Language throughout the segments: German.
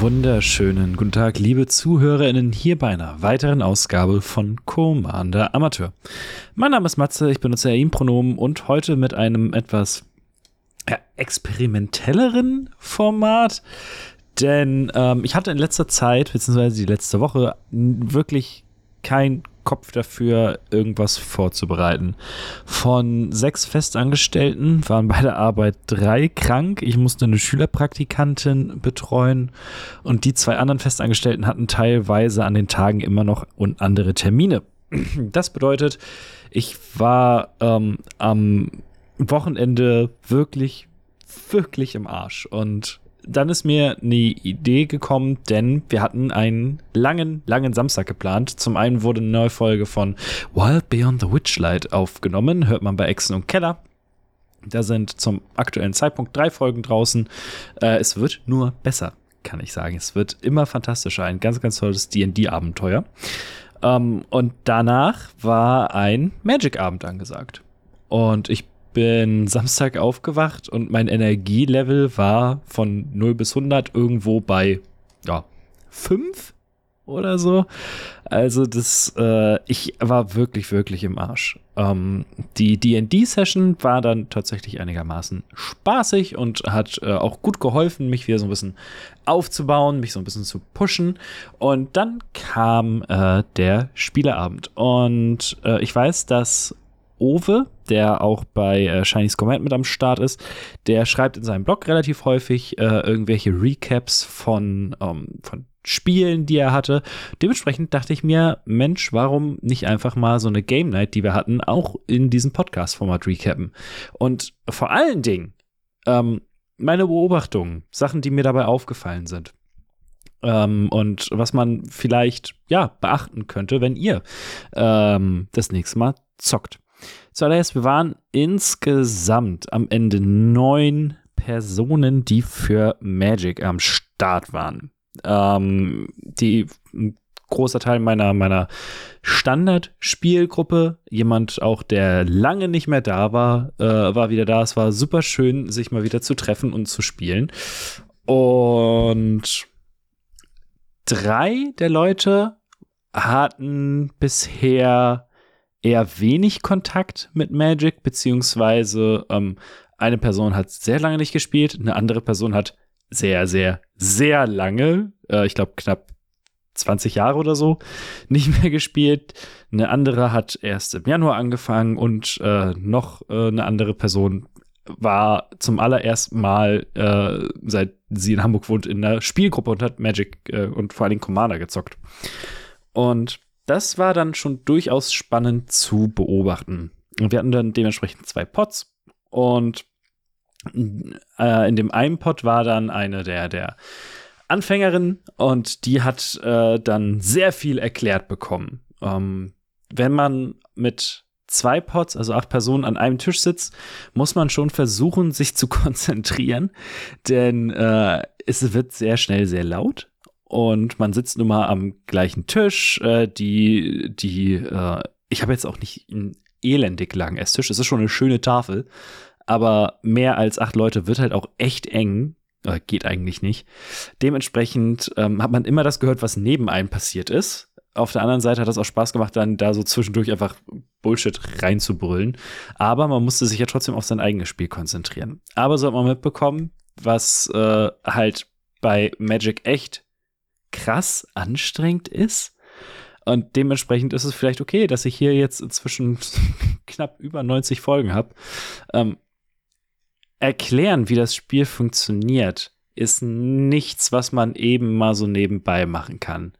wunderschönen guten Tag, liebe ZuhörerInnen, hier bei einer weiteren Ausgabe von Commander Amateur. Mein Name ist Matze, ich benutze Er-Ihm-Pronomen und heute mit einem etwas ja, experimentelleren Format, denn ähm, ich hatte in letzter Zeit, beziehungsweise die letzte Woche, wirklich kein Kopf dafür, irgendwas vorzubereiten. Von sechs Festangestellten waren bei der Arbeit drei krank. Ich musste eine Schülerpraktikantin betreuen und die zwei anderen Festangestellten hatten teilweise an den Tagen immer noch und andere Termine. Das bedeutet, ich war ähm, am Wochenende wirklich, wirklich im Arsch und dann ist mir eine Idee gekommen, denn wir hatten einen langen, langen Samstag geplant. Zum einen wurde eine neue Folge von Wild Beyond the Witchlight aufgenommen, hört man bei Echsen und Keller. Da sind zum aktuellen Zeitpunkt drei Folgen draußen. Äh, es wird nur besser, kann ich sagen. Es wird immer fantastischer. Ein ganz, ganz tolles DD-Abenteuer. Ähm, und danach war ein Magic-Abend angesagt. Und ich bin Samstag aufgewacht und mein Energielevel war von 0 bis 100 irgendwo bei, ja, 5 oder so. Also das, äh, ich war wirklich, wirklich im Arsch. Ähm, die D&D-Session war dann tatsächlich einigermaßen spaßig und hat äh, auch gut geholfen, mich wieder so ein bisschen aufzubauen, mich so ein bisschen zu pushen. Und dann kam äh, der Spieleabend. Und äh, ich weiß, dass Owe, der auch bei äh, Chinese Command mit am Start ist, der schreibt in seinem Blog relativ häufig äh, irgendwelche Recaps von, ähm, von Spielen, die er hatte. Dementsprechend dachte ich mir, Mensch, warum nicht einfach mal so eine Game Night, die wir hatten, auch in diesem Podcast-Format recappen? Und vor allen Dingen, ähm, meine Beobachtungen, Sachen, die mir dabei aufgefallen sind. Ähm, und was man vielleicht, ja, beachten könnte, wenn ihr ähm, das nächste Mal zockt. Zuallererst, wir waren insgesamt am Ende neun Personen, die für Magic am Start waren. Ähm, die ein großer Teil meiner, meiner Standard-Spielgruppe, jemand auch, der lange nicht mehr da war, äh, war wieder da. Es war super schön, sich mal wieder zu treffen und zu spielen. Und drei der Leute hatten bisher eher wenig Kontakt mit Magic, beziehungsweise ähm, eine Person hat sehr lange nicht gespielt, eine andere Person hat sehr, sehr, sehr lange, äh, ich glaube knapp 20 Jahre oder so, nicht mehr gespielt. Eine andere hat erst im Januar angefangen und äh, noch äh, eine andere Person war zum allerersten Mal, äh, seit sie in Hamburg wohnt, in einer Spielgruppe und hat Magic äh, und vor Dingen Commander gezockt. Und das war dann schon durchaus spannend zu beobachten. Und wir hatten dann dementsprechend zwei Pots und äh, in dem einen Pot war dann eine der, der Anfängerin und die hat äh, dann sehr viel erklärt bekommen. Ähm, wenn man mit zwei Pots, also acht Personen an einem Tisch sitzt, muss man schon versuchen, sich zu konzentrieren, denn äh, es wird sehr schnell sehr laut und man sitzt nun mal am gleichen Tisch. Äh, die, die, äh, ich habe jetzt auch nicht einen elendig langen Esstisch. Es ist schon eine schöne Tafel, aber mehr als acht Leute wird halt auch echt eng. Äh, geht eigentlich nicht. Dementsprechend ähm, hat man immer das gehört, was neben einem passiert ist. Auf der anderen Seite hat es auch Spaß gemacht, dann da so zwischendurch einfach Bullshit reinzubrüllen. Aber man musste sich ja trotzdem auf sein eigenes Spiel konzentrieren. Aber so hat man mitbekommen, was äh, halt bei Magic echt krass anstrengend ist. Und dementsprechend ist es vielleicht okay, dass ich hier jetzt inzwischen knapp über 90 Folgen habe. Ähm, erklären, wie das Spiel funktioniert, ist nichts, was man eben mal so nebenbei machen kann.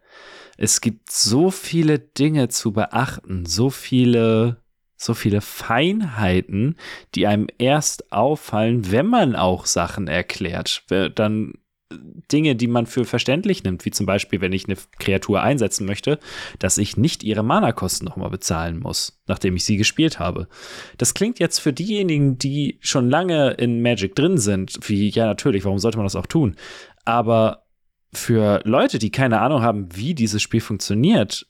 Es gibt so viele Dinge zu beachten, so viele, so viele Feinheiten, die einem erst auffallen, wenn man auch Sachen erklärt. Dann Dinge, die man für verständlich nimmt, wie zum Beispiel, wenn ich eine Kreatur einsetzen möchte, dass ich nicht ihre Mana-Kosten nochmal bezahlen muss, nachdem ich sie gespielt habe. Das klingt jetzt für diejenigen, die schon lange in Magic drin sind, wie, ja, natürlich, warum sollte man das auch tun? Aber für Leute, die keine Ahnung haben, wie dieses Spiel funktioniert,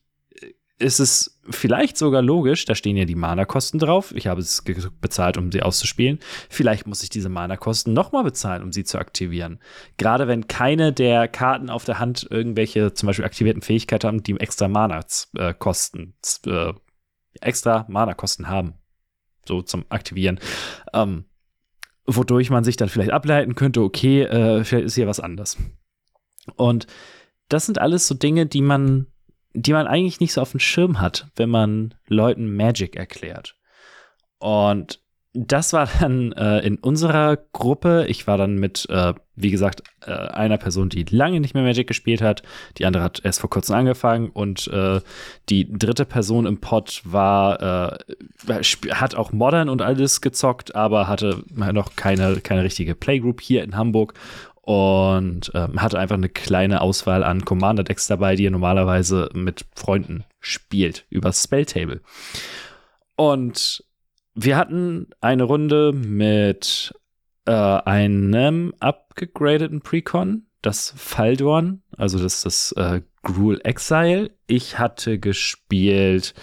ist es vielleicht sogar logisch, da stehen ja die Mana-Kosten drauf. Ich habe es bezahlt, um sie auszuspielen. Vielleicht muss ich diese Mana-Kosten nochmal bezahlen, um sie zu aktivieren. Gerade wenn keine der Karten auf der Hand irgendwelche zum Beispiel aktivierten Fähigkeiten haben, die extra Mana-Kosten, äh, extra Mana-Kosten haben. So zum Aktivieren. Ähm, wodurch man sich dann vielleicht ableiten könnte, okay, äh, vielleicht ist hier was anders. Und das sind alles so Dinge, die man die man eigentlich nicht so auf dem Schirm hat, wenn man Leuten Magic erklärt. Und das war dann äh, in unserer Gruppe. Ich war dann mit, äh, wie gesagt, äh, einer Person, die lange nicht mehr Magic gespielt hat. Die andere hat erst vor kurzem angefangen und äh, die dritte Person im Pod war, äh, hat auch Modern und alles gezockt, aber hatte noch keine, keine richtige Playgroup hier in Hamburg und ähm, hatte einfach eine kleine Auswahl an Commander-Decks dabei, die er normalerweise mit Freunden spielt, über Spelltable. Und wir hatten eine Runde mit äh, einem abgegradeten Precon, das Faldorn, also das das äh, Gruel Exile. Ich hatte gespielt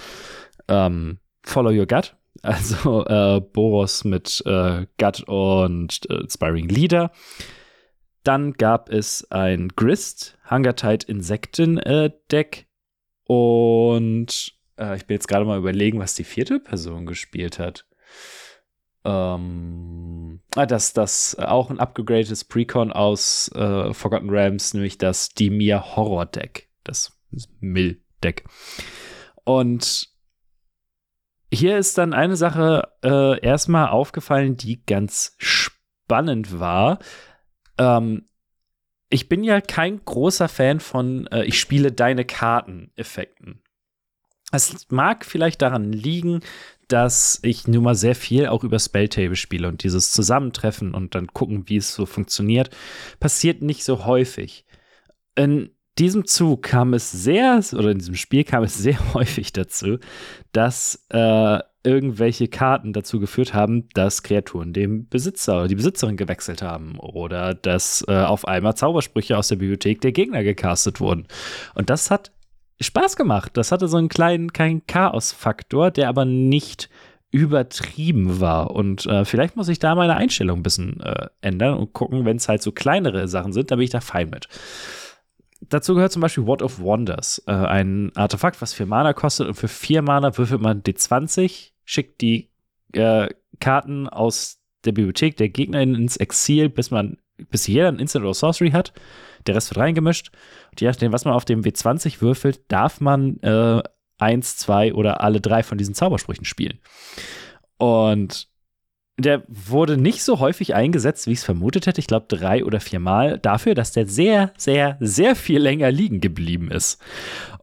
ähm, Follow Your Gut, also äh, Boros mit äh, Gut und äh, Spiring Leader. Dann gab es ein Grist, Hungertide Insekten äh, Deck. Und äh, ich bin jetzt gerade mal überlegen, was die vierte Person gespielt hat. Ähm, ah, das, das auch ein upgegradetes Precon aus äh, Forgotten Realms, nämlich das Dimir Horror Deck. Das Mill Deck. Und hier ist dann eine Sache äh, erstmal aufgefallen, die ganz spannend war. Ähm, ich bin ja kein großer Fan von äh, ich spiele deine Karten-Effekten. Es mag vielleicht daran liegen, dass ich nun mal sehr viel auch über Spelltable spiele und dieses Zusammentreffen und dann gucken, wie es so funktioniert, passiert nicht so häufig. In diesem Zug kam es sehr, oder in diesem Spiel kam es sehr häufig dazu, dass äh, irgendwelche Karten dazu geführt haben, dass Kreaturen dem Besitzer oder die Besitzerin gewechselt haben oder dass äh, auf einmal Zaubersprüche aus der Bibliothek der Gegner gecastet wurden. Und das hat Spaß gemacht. Das hatte so einen kleinen, keinen Chaos-Faktor, der aber nicht übertrieben war. Und äh, vielleicht muss ich da meine Einstellung ein bisschen äh, ändern und gucken, wenn es halt so kleinere Sachen sind, da bin ich da fein mit. Dazu gehört zum Beispiel What of Wonders, äh, ein Artefakt, was vier Mana kostet und für vier Mana würfelt man D20 schickt die äh, Karten aus der Bibliothek der Gegnerin ins Exil, bis man, bis jeder ein Instant oder Sorcery hat. Der Rest wird reingemischt. Und je nachdem, was man auf dem W20 würfelt, darf man äh, eins, zwei oder alle drei von diesen Zaubersprüchen spielen. Und der wurde nicht so häufig eingesetzt, wie ich es vermutet hätte. Ich glaube, drei oder viermal dafür, dass der sehr, sehr, sehr viel länger liegen geblieben ist.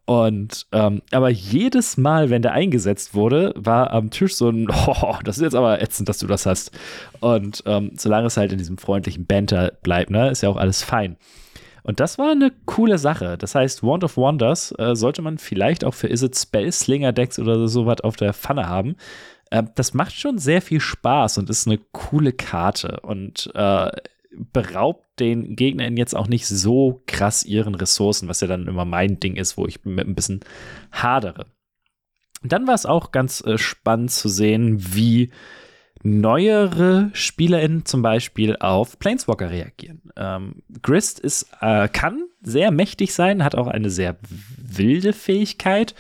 Und ähm, aber jedes Mal, wenn der eingesetzt wurde, war am Tisch so ein, oh, das ist jetzt aber ätzend, dass du das hast. Und ähm, solange es halt in diesem freundlichen Banter bleibt, ne, ist ja auch alles fein. Und das war eine coole Sache. Das heißt, Wand of Wonders äh, sollte man vielleicht auch für Is It Spellslinger Decks oder sowas auf der Pfanne haben. Äh, das macht schon sehr viel Spaß und ist eine coole Karte und äh, beraubt den Gegnern jetzt auch nicht so krass ihren Ressourcen, was ja dann immer mein Ding ist, wo ich mit ein bisschen hadere. Dann war es auch ganz äh, spannend zu sehen, wie neuere SpielerInnen zum Beispiel auf Planeswalker reagieren. Ähm, Grist ist, äh, kann sehr mächtig sein, hat auch eine sehr wilde Fähigkeit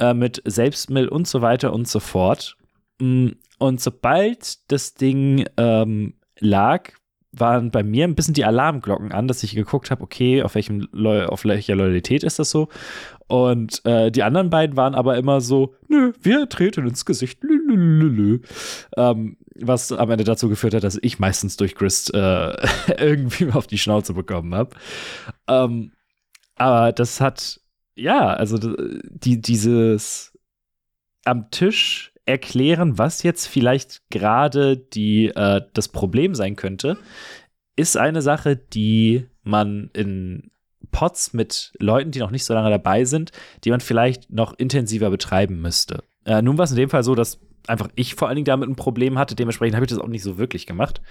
äh, mit Selbstmill und so weiter und so fort. Mm, und sobald das Ding ähm, lag, waren bei mir ein bisschen die Alarmglocken an, dass ich geguckt habe, okay, auf, welchem auf welcher Loyalität ist das so? Und äh, die anderen beiden waren aber immer so, nö, wir treten ins Gesicht, lü, ähm, was am Ende dazu geführt hat, dass ich meistens durch Grist äh, irgendwie auf die Schnauze bekommen habe. Ähm, aber das hat, ja, also die, dieses am Tisch erklären, was jetzt vielleicht gerade äh, das Problem sein könnte, ist eine Sache, die man in Pots mit Leuten, die noch nicht so lange dabei sind, die man vielleicht noch intensiver betreiben müsste. Äh, nun war es in dem Fall so, dass einfach ich vor allen Dingen damit ein Problem hatte. Dementsprechend habe ich das auch nicht so wirklich gemacht.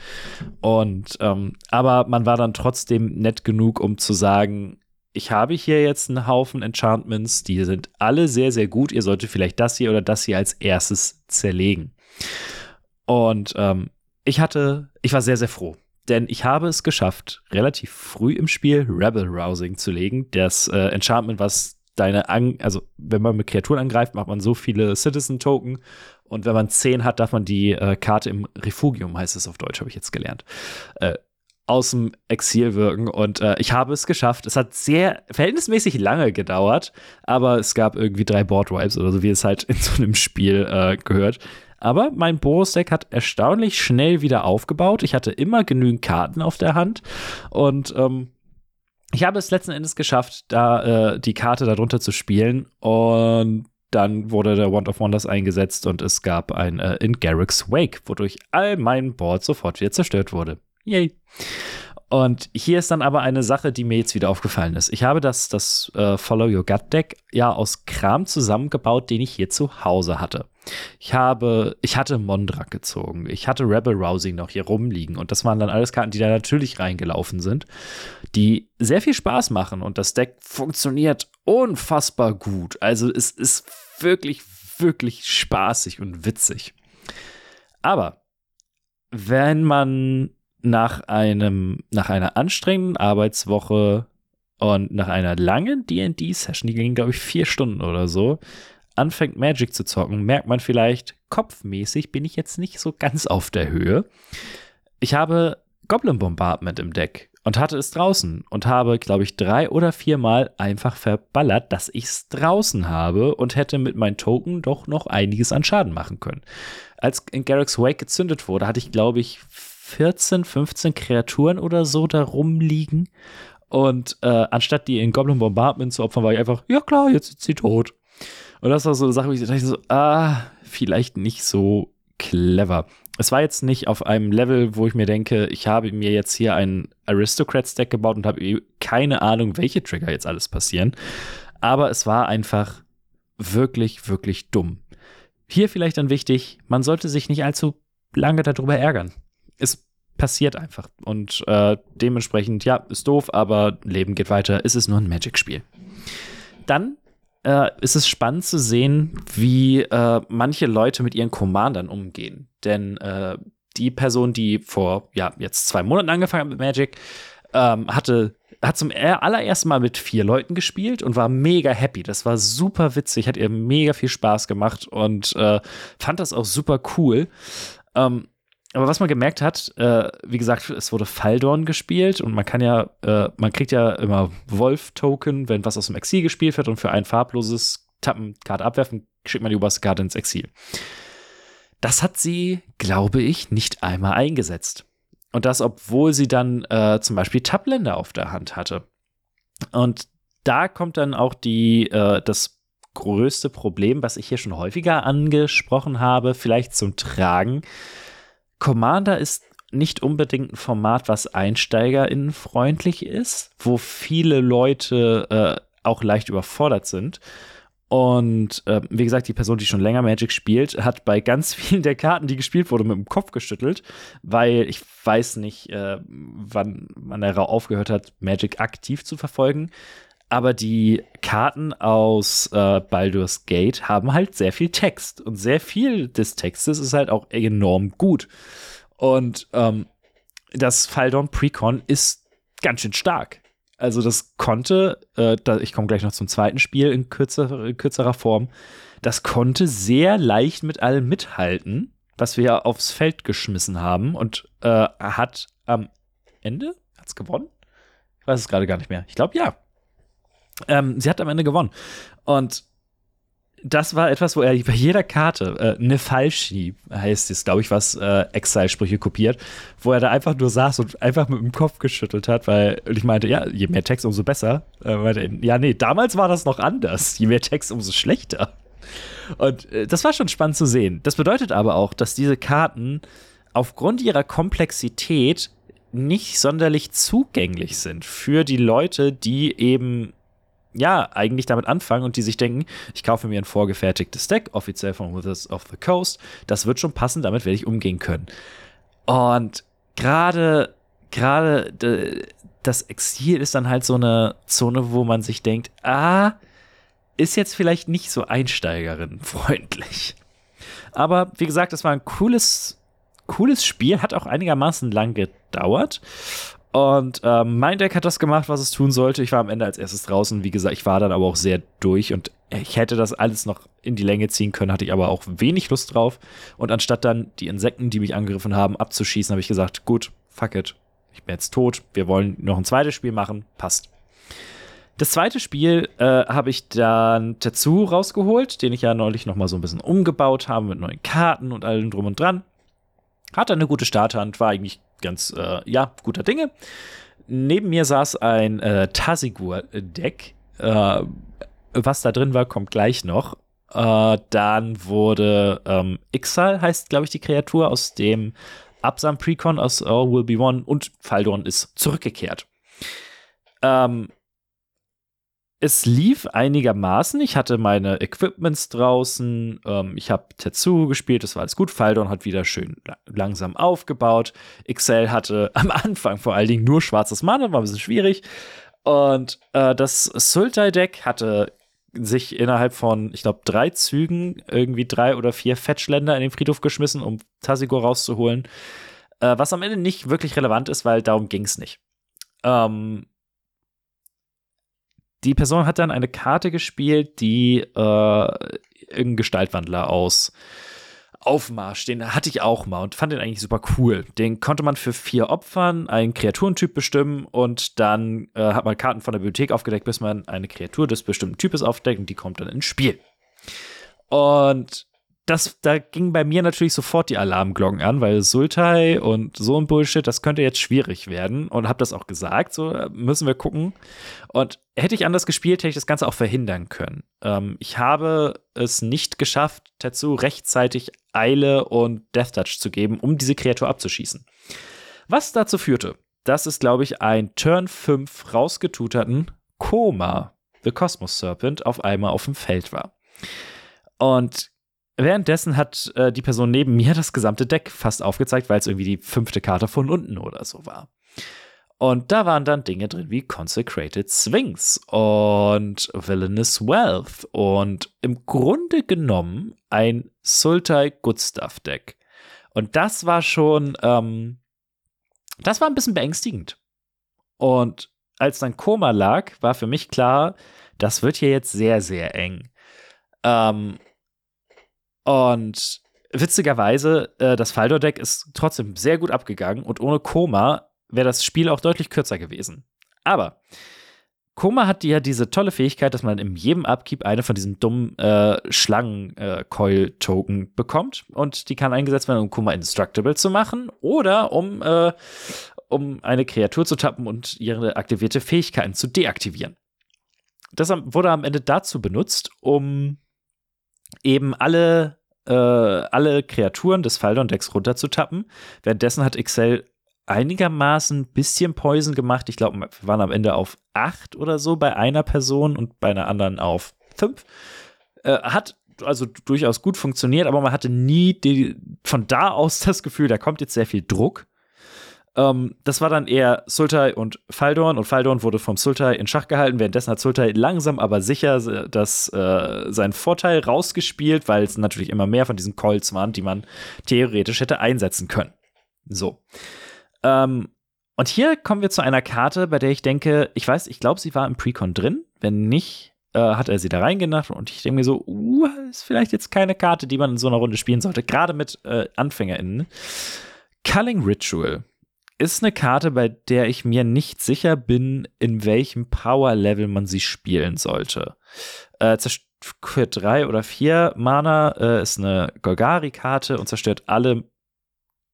Und ähm, aber man war dann trotzdem nett genug, um zu sagen, ich habe hier jetzt einen Haufen Enchantments, die sind alle sehr, sehr gut. Ihr solltet vielleicht das hier oder das hier als erstes zerlegen. Und ähm, ich hatte, ich war sehr, sehr froh. Denn ich habe es geschafft, relativ früh im Spiel Rebel Rousing zu legen. Das äh, Enchantment, was deine, An also wenn man mit Kreaturen angreift, macht man so viele Citizen-Token. Und wenn man zehn hat, darf man die äh, Karte im Refugium, heißt es auf Deutsch, habe ich jetzt gelernt, äh, aus dem Exil wirken. Und äh, ich habe es geschafft. Es hat sehr verhältnismäßig lange gedauert, aber es gab irgendwie drei Boardwipes oder so, wie es halt in so einem Spiel äh, gehört. Aber mein Boros-Deck hat erstaunlich schnell wieder aufgebaut. Ich hatte immer genügend Karten auf der Hand und ähm, ich habe es letzten Endes geschafft, da äh, die Karte darunter zu spielen und dann wurde der Wand of Wonders eingesetzt und es gab ein äh, in Garrick's Wake, wodurch all mein Board sofort wieder zerstört wurde. Yay. Und hier ist dann aber eine Sache, die mir jetzt wieder aufgefallen ist. Ich habe das, das äh, Follow Your Gut Deck ja aus Kram zusammengebaut, den ich hier zu Hause hatte. Ich habe, ich hatte Mondrak gezogen. Ich hatte Rebel Rousing noch hier rumliegen. Und das waren dann alles Karten, die da natürlich reingelaufen sind, die sehr viel Spaß machen. Und das Deck funktioniert unfassbar gut. Also es ist wirklich, wirklich spaßig und witzig. Aber wenn man nach einem, nach einer anstrengenden Arbeitswoche und nach einer langen D&D-Session, die ging, glaube ich, vier Stunden oder so, anfängt Magic zu zocken, merkt man vielleicht, kopfmäßig bin ich jetzt nicht so ganz auf der Höhe. Ich habe Goblin Bombardment im Deck und hatte es draußen und habe, glaube ich, drei oder viermal einfach verballert, dass ich es draußen habe und hätte mit meinen Token doch noch einiges an Schaden machen können. Als in Garrick's Wake gezündet wurde, hatte ich, glaube ich, 14, 15 Kreaturen oder so da rumliegen. Und äh, anstatt die in Goblin Bombardment zu opfern, war ich einfach, ja klar, jetzt ist sie tot. Und das war so eine Sache, wo ich dachte so, ah, vielleicht nicht so clever. Es war jetzt nicht auf einem Level, wo ich mir denke, ich habe mir jetzt hier ein Aristocrats-Deck gebaut und habe eh keine Ahnung, welche Trigger jetzt alles passieren. Aber es war einfach wirklich, wirklich dumm. Hier vielleicht dann wichtig, man sollte sich nicht allzu lange darüber ärgern es passiert einfach. Und äh, dementsprechend, ja, ist doof, aber Leben geht weiter. Es ist nur ein Magic-Spiel. Dann äh, ist es spannend zu sehen, wie äh, manche Leute mit ihren Commandern umgehen. Denn äh, die Person, die vor, ja, jetzt zwei Monaten angefangen hat mit Magic, ähm, hatte hat zum allerersten Mal mit vier Leuten gespielt und war mega happy. Das war super witzig, hat ihr mega viel Spaß gemacht und äh, fand das auch super cool. Ähm, aber was man gemerkt hat, äh, wie gesagt, es wurde Faldorn gespielt und man kann ja, äh, man kriegt ja immer Wolf-Token, wenn was aus dem Exil gespielt wird und für ein farbloses Tappen, Karte abwerfen, schickt man die oberste Karte ins Exil. Das hat sie, glaube ich, nicht einmal eingesetzt. Und das, obwohl sie dann äh, zum Beispiel Tabländer auf der Hand hatte. Und da kommt dann auch die, äh, das größte Problem, was ich hier schon häufiger angesprochen habe, vielleicht zum Tragen Commander ist nicht unbedingt ein Format, was EinsteigerInnen freundlich ist, wo viele Leute äh, auch leicht überfordert sind. Und äh, wie gesagt, die Person, die schon länger Magic spielt, hat bei ganz vielen der Karten, die gespielt wurden, mit dem Kopf geschüttelt, weil ich weiß nicht, äh, wann man da aufgehört hat, Magic aktiv zu verfolgen. Aber die Karten aus äh, Baldur's Gate haben halt sehr viel Text. Und sehr viel des Textes ist halt auch enorm gut. Und ähm, das Faldorn Precon ist ganz schön stark. Also das konnte, äh, da, ich komme gleich noch zum zweiten Spiel in, kürzer, kürzerer Form, das konnte sehr leicht mit allem mithalten, was wir aufs Feld geschmissen haben und äh, hat am Ende, hat es gewonnen? Ich weiß es gerade gar nicht mehr. Ich glaube, ja. Ähm, sie hat am Ende gewonnen. Und das war etwas, wo er bei jeder Karte, äh, ne Falschi heißt es, glaube ich, was äh, Exile-Sprüche kopiert, wo er da einfach nur saß und einfach mit dem Kopf geschüttelt hat, weil ich meinte, ja, je mehr Text, umso besser. Äh, meinte, ja, nee, damals war das noch anders. Je mehr Text, umso schlechter. Und äh, das war schon spannend zu sehen. Das bedeutet aber auch, dass diese Karten aufgrund ihrer Komplexität nicht sonderlich zugänglich sind für die Leute, die eben ja, eigentlich damit anfangen und die sich denken, ich kaufe mir ein vorgefertigtes Deck, offiziell von Wizards of the Coast, das wird schon passen, damit werde ich umgehen können. Und gerade, gerade das Exil ist dann halt so eine Zone, wo man sich denkt, ah, ist jetzt vielleicht nicht so Einsteigerin freundlich. Aber wie gesagt, es war ein cooles, cooles Spiel, hat auch einigermaßen lang gedauert. Und ähm, mein Deck hat das gemacht, was es tun sollte. Ich war am Ende als erstes draußen. Wie gesagt, ich war dann aber auch sehr durch und ich hätte das alles noch in die Länge ziehen können, hatte ich aber auch wenig Lust drauf. Und anstatt dann die Insekten, die mich angegriffen haben, abzuschießen, habe ich gesagt, gut, fuck it. Ich bin jetzt tot. Wir wollen noch ein zweites Spiel machen. Passt. Das zweite Spiel äh, habe ich dann Tetsu rausgeholt, den ich ja neulich noch mal so ein bisschen umgebaut habe mit neuen Karten und allem drum und dran. Hatte eine gute Starthand, war eigentlich ganz, äh, ja, guter Dinge. Neben mir saß ein äh, Tasigur-Deck. Äh, was da drin war, kommt gleich noch. Äh, dann wurde ähm, Ixal, heißt, glaube ich, die Kreatur aus dem Absam Precon aus All Will Be One und Faldorn ist zurückgekehrt. Ähm, es lief einigermaßen. Ich hatte meine Equipments draußen. Ähm, ich habe Tetsu gespielt, das war alles gut. Faldon hat wieder schön langsam aufgebaut. Excel hatte am Anfang vor allen Dingen nur schwarzes Mana, war ein bisschen schwierig. Und äh, das Sultai-Deck hatte sich innerhalb von, ich glaube, drei Zügen irgendwie drei oder vier Fetchländer in den Friedhof geschmissen, um Tasigor rauszuholen. Äh, was am Ende nicht wirklich relevant ist, weil darum ging es nicht. Ähm, die Person hat dann eine Karte gespielt, die äh, irgendein Gestaltwandler aus Aufmarsch, den hatte ich auch mal und fand den eigentlich super cool. Den konnte man für vier Opfern einen Kreaturentyp bestimmen und dann äh, hat man Karten von der Bibliothek aufgedeckt, bis man eine Kreatur des bestimmten Types aufdeckt und die kommt dann ins Spiel. Und das, da ging bei mir natürlich sofort die Alarmglocken an, weil Sultai und so ein Bullshit, das könnte jetzt schwierig werden und habe das auch gesagt, so müssen wir gucken. Und hätte ich anders gespielt, hätte ich das Ganze auch verhindern können. Ähm, ich habe es nicht geschafft, Tetsu rechtzeitig Eile und Death Touch zu geben, um diese Kreatur abzuschießen. Was dazu führte, dass es, glaube ich, ein Turn 5 rausgetuterten Koma, The Cosmos Serpent, auf einmal auf dem Feld war. Und Währenddessen hat äh, die Person neben mir das gesamte Deck fast aufgezeigt, weil es irgendwie die fünfte Karte von unten oder so war. Und da waren dann Dinge drin wie Consecrated Sphinx und Villainous Wealth und im Grunde genommen ein Sultai Good Stuff Deck. Und das war schon, ähm, das war ein bisschen beängstigend. Und als dann Koma lag, war für mich klar, das wird hier jetzt sehr, sehr eng. Ähm, und witzigerweise, äh, das Faldor-Deck ist trotzdem sehr gut abgegangen und ohne Koma wäre das Spiel auch deutlich kürzer gewesen. Aber Koma hat ja diese tolle Fähigkeit, dass man in jedem Upkeep eine von diesen dummen äh, Schlangen-Coil-Token äh, bekommt. Und die kann eingesetzt werden, um Koma indestructible zu machen oder um, äh, um eine Kreatur zu tappen und ihre aktivierte Fähigkeiten zu deaktivieren. Das wurde am Ende dazu benutzt, um eben alle, äh, alle Kreaturen des Faldon-Decks runterzutappen. Währenddessen hat Excel einigermaßen ein bisschen Poison gemacht. Ich glaube, wir waren am Ende auf acht oder so bei einer Person und bei einer anderen auf fünf. Äh, hat also durchaus gut funktioniert, aber man hatte nie die, von da aus das Gefühl, da kommt jetzt sehr viel Druck. Ähm, das war dann eher Sultai und Faldorn und Faldorn wurde vom Sultai in Schach gehalten. Währenddessen hat Sultai langsam aber sicher das, äh, seinen Vorteil rausgespielt, weil es natürlich immer mehr von diesen Colts waren, die man theoretisch hätte einsetzen können. So. Ähm, und hier kommen wir zu einer Karte, bei der ich denke, ich weiß, ich glaube, sie war im Precon drin. Wenn nicht, äh, hat er sie da reingedacht und ich denke mir so, uh, ist vielleicht jetzt keine Karte, die man in so einer Runde spielen sollte, gerade mit äh, AnfängerInnen. Culling Ritual ist eine Karte, bei der ich mir nicht sicher bin, in welchem Power-Level man sie spielen sollte. Äh, für drei oder vier Mana äh, ist eine Golgari-Karte und zerstört alle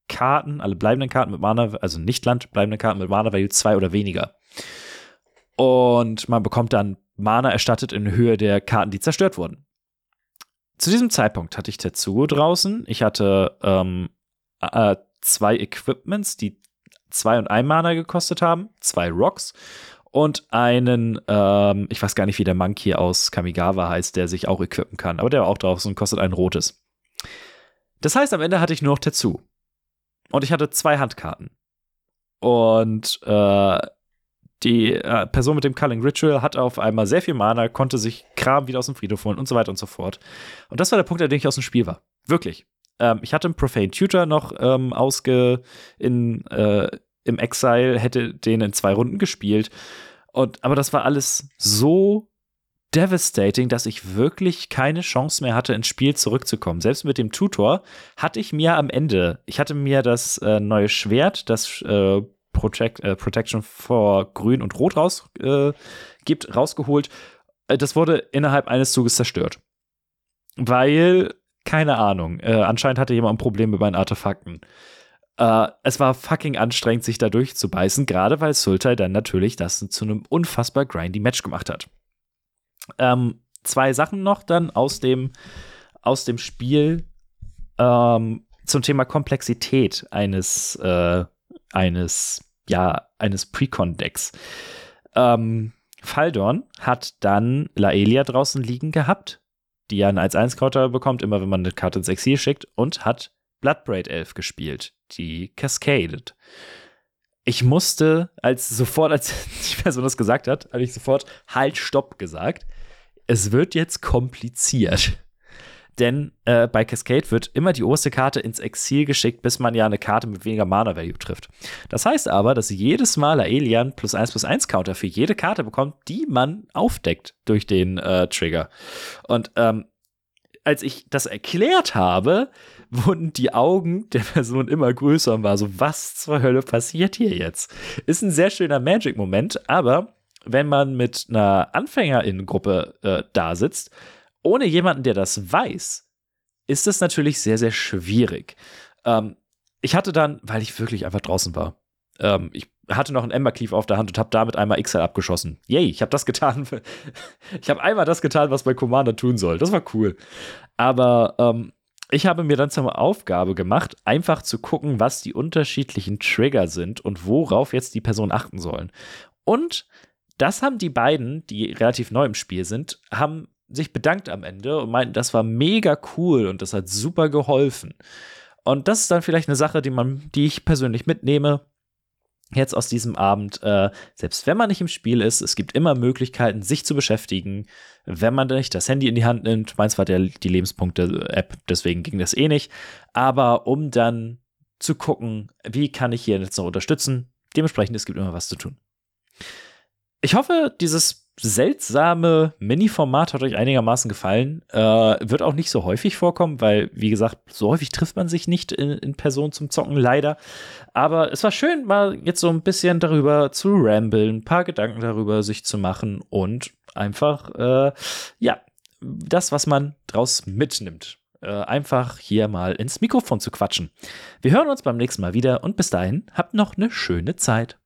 Karten, alle bleibenden Karten mit Mana, also nicht Land, bleibende Karten mit Mana, Value zwei oder weniger. Und man bekommt dann Mana erstattet in Höhe der Karten, die zerstört wurden. Zu diesem Zeitpunkt hatte ich Tetsuo draußen. Ich hatte ähm, äh, zwei Equipments, die zwei und ein Mana gekostet haben, zwei Rocks und einen, ähm, ich weiß gar nicht, wie der Monkey aus Kamigawa heißt, der sich auch equippen kann, aber der war auch draußen und kostet ein rotes. Das heißt, am Ende hatte ich nur noch Tetsu. Und ich hatte zwei Handkarten. Und äh, die äh, Person mit dem Culling Ritual hat auf einmal sehr viel Mana, konnte sich Kram wieder aus dem Friedhof holen und so weiter und so fort. Und das war der Punkt, an dem ich aus dem Spiel war. Wirklich. Ähm, ich hatte einen Profane Tutor noch ähm, ausge in, äh, im Exile, hätte den in zwei Runden gespielt. Und, aber das war alles so devastating, dass ich wirklich keine Chance mehr hatte, ins Spiel zurückzukommen. Selbst mit dem Tutor hatte ich mir am Ende, ich hatte mir das äh, neue Schwert, das äh, Protect, äh, Protection for Grün und Rot raus, äh, gibt, rausgeholt. Äh, das wurde innerhalb eines Zuges zerstört. Weil, keine Ahnung, äh, anscheinend hatte jemand ein Problem mit meinen Artefakten. Äh, es war fucking anstrengend, sich da durchzubeißen, gerade weil Sultai dann natürlich das zu einem unfassbar grindy Match gemacht hat. Ähm, zwei Sachen noch dann aus dem, aus dem Spiel ähm, zum Thema Komplexität eines, äh, eines, ja, eines Precon-Decks. Ähm, Faldorn hat dann Laelia draußen liegen gehabt, die ja einen 1-1-Counter bekommt, immer wenn man eine Karte ins Exil schickt, und hat Bloodbraid Elf gespielt, die Cascaded. Ich musste, als sofort, als die Person das gesagt hat, habe ich sofort Halt, Stopp gesagt. Es wird jetzt kompliziert. Denn äh, bei Cascade wird immer die oberste Karte ins Exil geschickt, bis man ja eine Karte mit weniger Mana-Value trifft. Das heißt aber, dass jedes Mal Alien plus 1 plus 1 Counter für jede Karte bekommt, die man aufdeckt durch den äh, Trigger. Und ähm, als ich das erklärt habe, wurden die Augen der Person immer größer und war so, was zur Hölle passiert hier jetzt? Ist ein sehr schöner Magic-Moment, aber wenn man mit einer Anfängerinnengruppe äh, da sitzt, ohne jemanden, der das weiß, ist es natürlich sehr, sehr schwierig. Ähm, ich hatte dann, weil ich wirklich einfach draußen war, ähm, ich hatte noch einen Embercleave auf der Hand und habe damit einmal XL abgeschossen. Yay, ich habe das getan. ich habe einmal das getan, was mein Commander tun soll. Das war cool. Aber ähm, ich habe mir dann zur Aufgabe gemacht, einfach zu gucken, was die unterschiedlichen Trigger sind und worauf jetzt die Personen achten sollen. Und das haben die beiden, die relativ neu im Spiel sind, haben sich bedankt am Ende und meinten, das war mega cool und das hat super geholfen. Und das ist dann vielleicht eine Sache, die man, die ich persönlich mitnehme. Jetzt aus diesem Abend, äh, selbst wenn man nicht im Spiel ist, es gibt immer Möglichkeiten, sich zu beschäftigen, wenn man nicht das Handy in die Hand nimmt. Meins war der, die Lebenspunkte-App, deswegen ging das eh nicht. Aber um dann zu gucken, wie kann ich hier jetzt noch unterstützen, dementsprechend, es gibt immer was zu tun. Ich hoffe, dieses seltsame Mini-Format hat euch einigermaßen gefallen. Äh, wird auch nicht so häufig vorkommen, weil, wie gesagt, so häufig trifft man sich nicht in, in Person zum Zocken, leider. Aber es war schön, mal jetzt so ein bisschen darüber zu ramblen, ein paar Gedanken darüber sich zu machen und einfach, äh, ja, das, was man draus mitnimmt. Äh, einfach hier mal ins Mikrofon zu quatschen. Wir hören uns beim nächsten Mal wieder und bis dahin habt noch eine schöne Zeit.